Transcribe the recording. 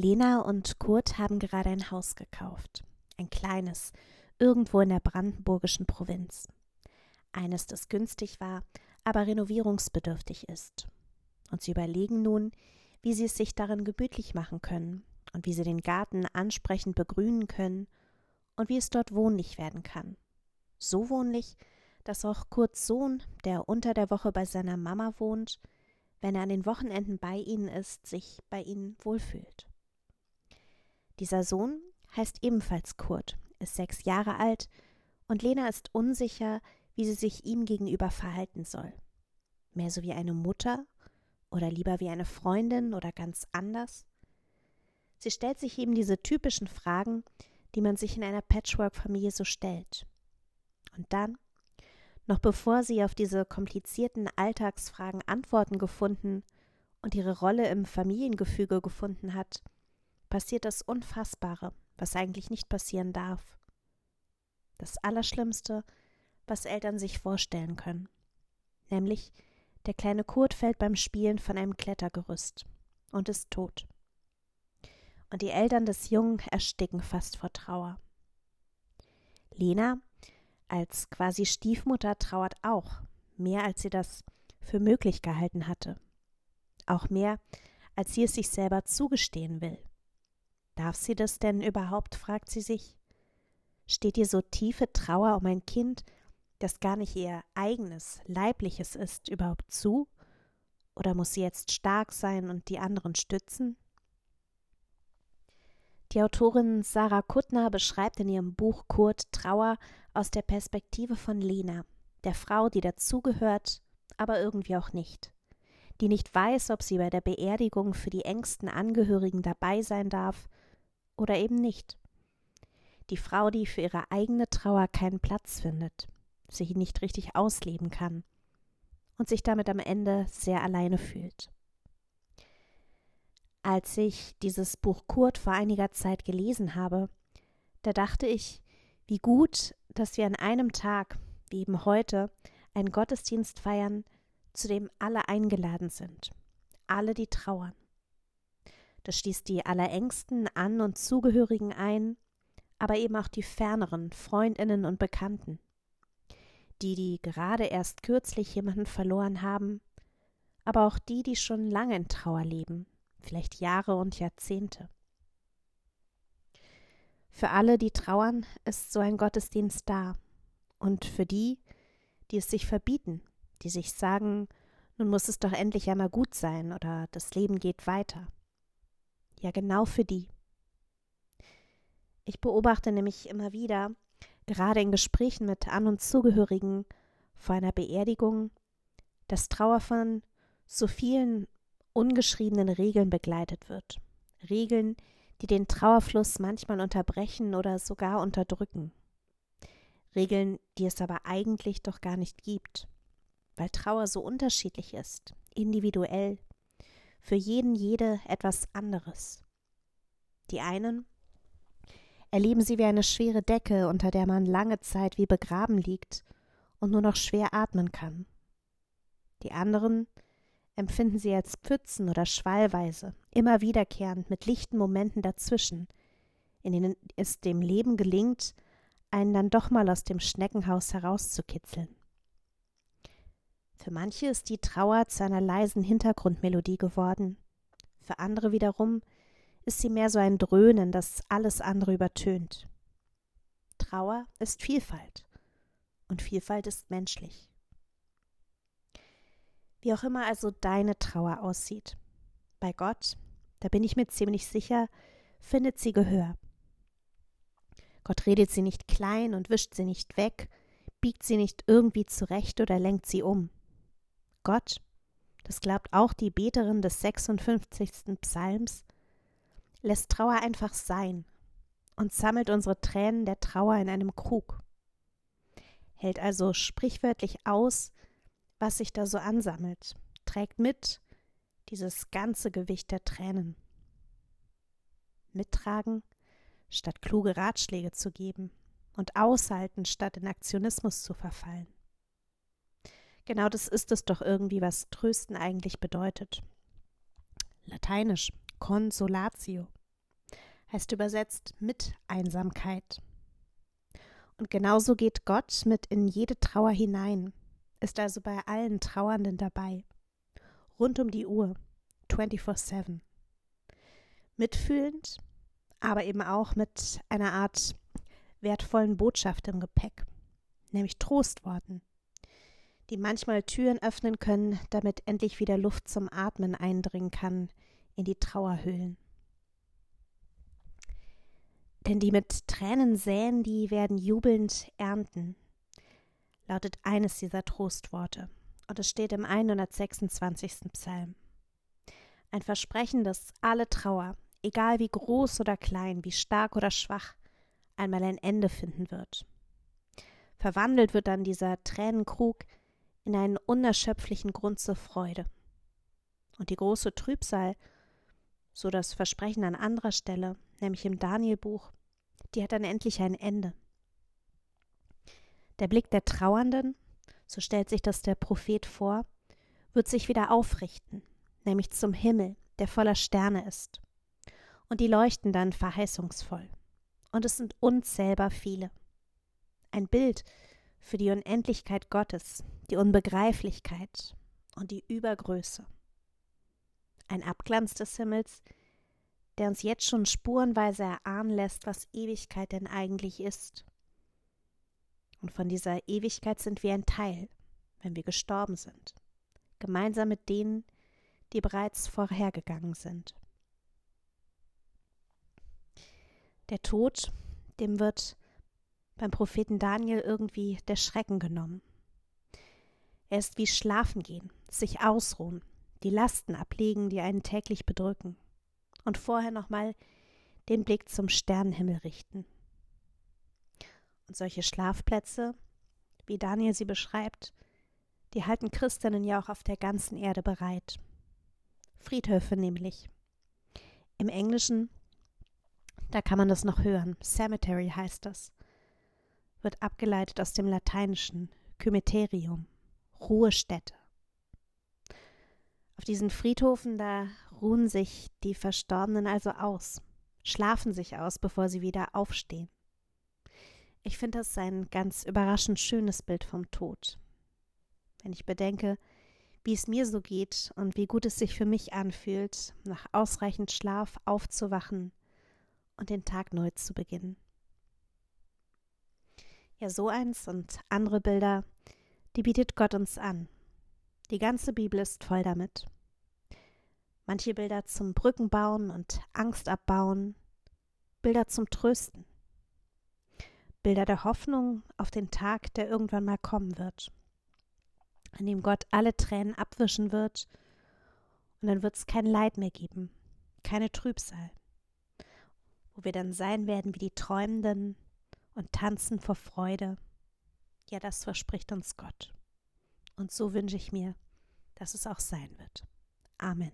Lena und Kurt haben gerade ein Haus gekauft. Ein kleines, irgendwo in der brandenburgischen Provinz. Eines, das günstig war, aber renovierungsbedürftig ist. Und sie überlegen nun, wie sie es sich darin gemütlich machen können und wie sie den Garten ansprechend begrünen können und wie es dort wohnlich werden kann. So wohnlich, dass auch Kurts Sohn, der unter der Woche bei seiner Mama wohnt, wenn er an den Wochenenden bei ihnen ist, sich bei ihnen wohlfühlt. Dieser Sohn heißt ebenfalls Kurt, ist sechs Jahre alt und Lena ist unsicher, wie sie sich ihm gegenüber verhalten soll. Mehr so wie eine Mutter oder lieber wie eine Freundin oder ganz anders? Sie stellt sich eben diese typischen Fragen, die man sich in einer Patchwork-Familie so stellt. Und dann, noch bevor sie auf diese komplizierten Alltagsfragen Antworten gefunden und ihre Rolle im Familiengefüge gefunden hat, passiert das Unfassbare, was eigentlich nicht passieren darf. Das Allerschlimmste, was Eltern sich vorstellen können. Nämlich, der kleine Kurt fällt beim Spielen von einem Klettergerüst und ist tot. Und die Eltern des Jungen ersticken fast vor Trauer. Lena, als quasi Stiefmutter, trauert auch, mehr als sie das für möglich gehalten hatte. Auch mehr, als sie es sich selber zugestehen will. Darf sie das denn überhaupt? fragt sie sich. Steht ihr so tiefe Trauer um ein Kind, das gar nicht ihr eigenes, leibliches ist, überhaupt zu? Oder muss sie jetzt stark sein und die anderen stützen? Die Autorin Sarah Kuttner beschreibt in ihrem Buch Kurt Trauer aus der Perspektive von Lena, der Frau, die dazugehört, aber irgendwie auch nicht, die nicht weiß, ob sie bei der Beerdigung für die engsten Angehörigen dabei sein darf oder eben nicht. Die Frau, die für ihre eigene Trauer keinen Platz findet, sich nicht richtig ausleben kann und sich damit am Ende sehr alleine fühlt. Als ich dieses Buch Kurt vor einiger Zeit gelesen habe, da dachte ich, wie gut, dass wir an einem Tag, wie eben heute, einen Gottesdienst feiern, zu dem alle eingeladen sind, alle, die trauern. Das schließt die Allerengsten, An- und Zugehörigen ein, aber eben auch die ferneren Freundinnen und Bekannten die, die gerade erst kürzlich jemanden verloren haben, aber auch die, die schon lange in Trauer leben, vielleicht Jahre und Jahrzehnte. Für alle, die trauern, ist so ein Gottesdienst da, und für die, die es sich verbieten, die sich sagen, nun muss es doch endlich einmal gut sein oder das Leben geht weiter. Ja, genau für die. Ich beobachte nämlich immer wieder, gerade in Gesprächen mit An- und Zugehörigen vor einer Beerdigung, dass Trauer von so vielen ungeschriebenen Regeln begleitet wird. Regeln, die den Trauerfluss manchmal unterbrechen oder sogar unterdrücken. Regeln, die es aber eigentlich doch gar nicht gibt, weil Trauer so unterschiedlich ist, individuell, für jeden jede etwas anderes. Die einen erleben sie wie eine schwere Decke, unter der man lange Zeit wie begraben liegt und nur noch schwer atmen kann. Die anderen empfinden sie als Pfützen oder Schwallweise, immer wiederkehrend mit lichten Momenten dazwischen, in denen es dem Leben gelingt, einen dann doch mal aus dem Schneckenhaus herauszukitzeln. Für manche ist die Trauer zu einer leisen Hintergrundmelodie geworden, für andere wiederum ist sie mehr so ein Dröhnen, das alles andere übertönt. Trauer ist Vielfalt und Vielfalt ist menschlich. Wie auch immer also deine Trauer aussieht, bei Gott, da bin ich mir ziemlich sicher, findet sie Gehör. Gott redet sie nicht klein und wischt sie nicht weg, biegt sie nicht irgendwie zurecht oder lenkt sie um. Gott, das glaubt auch die Beterin des 56. Psalms, lässt Trauer einfach sein und sammelt unsere Tränen der Trauer in einem Krug. Hält also sprichwörtlich aus, was sich da so ansammelt, trägt mit dieses ganze Gewicht der Tränen. Mittragen, statt kluge Ratschläge zu geben und aushalten, statt in Aktionismus zu verfallen. Genau das ist es doch irgendwie, was Trösten eigentlich bedeutet. Lateinisch Consolatio, heißt übersetzt mit Einsamkeit. Und genauso geht Gott mit in jede Trauer hinein, ist also bei allen Trauernden dabei. Rund um die Uhr, 24-7. Mitfühlend, aber eben auch mit einer Art wertvollen Botschaft im Gepäck, nämlich Trostworten, die manchmal Türen öffnen können, damit endlich wieder Luft zum Atmen eindringen kann in die Trauerhöhlen. Denn die mit Tränen säen, die werden jubelnd ernten, lautet eines dieser Trostworte. Und es steht im 126. Psalm. Ein Versprechen, dass alle Trauer, egal wie groß oder klein, wie stark oder schwach, einmal ein Ende finden wird. Verwandelt wird dann dieser Tränenkrug in einen unerschöpflichen Grund zur Freude. Und die große Trübsal, so das Versprechen an anderer Stelle, nämlich im Danielbuch, die hat dann endlich ein Ende. Der Blick der Trauernden, so stellt sich das der Prophet vor, wird sich wieder aufrichten, nämlich zum Himmel, der voller Sterne ist. Und die leuchten dann verheißungsvoll. Und es sind unzählbar viele. Ein Bild für die Unendlichkeit Gottes, die Unbegreiflichkeit und die Übergröße. Ein Abglanz des Himmels, der uns jetzt schon spurenweise erahnen lässt, was Ewigkeit denn eigentlich ist. Und von dieser Ewigkeit sind wir ein Teil, wenn wir gestorben sind, gemeinsam mit denen, die bereits vorhergegangen sind. Der Tod, dem wird beim Propheten Daniel irgendwie der Schrecken genommen. Er ist wie Schlafen gehen, sich ausruhen, die Lasten ablegen, die einen täglich bedrücken, und vorher nochmal den Blick zum Sternenhimmel richten. Und solche Schlafplätze, wie Daniel sie beschreibt, die halten Christinnen ja auch auf der ganzen Erde bereit. Friedhöfe nämlich. Im Englischen, da kann man das noch hören, Cemetery heißt das, wird abgeleitet aus dem Lateinischen Kymeterium, Ruhestätte. Auf diesen Friedhofen, da ruhen sich die Verstorbenen also aus, schlafen sich aus, bevor sie wieder aufstehen. Ich finde das ein ganz überraschend schönes Bild vom Tod. Wenn ich bedenke, wie es mir so geht und wie gut es sich für mich anfühlt, nach ausreichend Schlaf aufzuwachen und den Tag neu zu beginnen. Ja, so eins und andere Bilder, die bietet Gott uns an. Die ganze Bibel ist voll damit. Manche Bilder zum Brückenbauen und Angst abbauen, Bilder zum Trösten, Bilder der Hoffnung auf den Tag, der irgendwann mal kommen wird, an dem Gott alle Tränen abwischen wird, und dann wird es kein Leid mehr geben, keine Trübsal, wo wir dann sein werden wie die Träumenden und tanzen vor Freude. Ja, das verspricht uns Gott. Und so wünsche ich mir, dass es auch sein wird. Amen.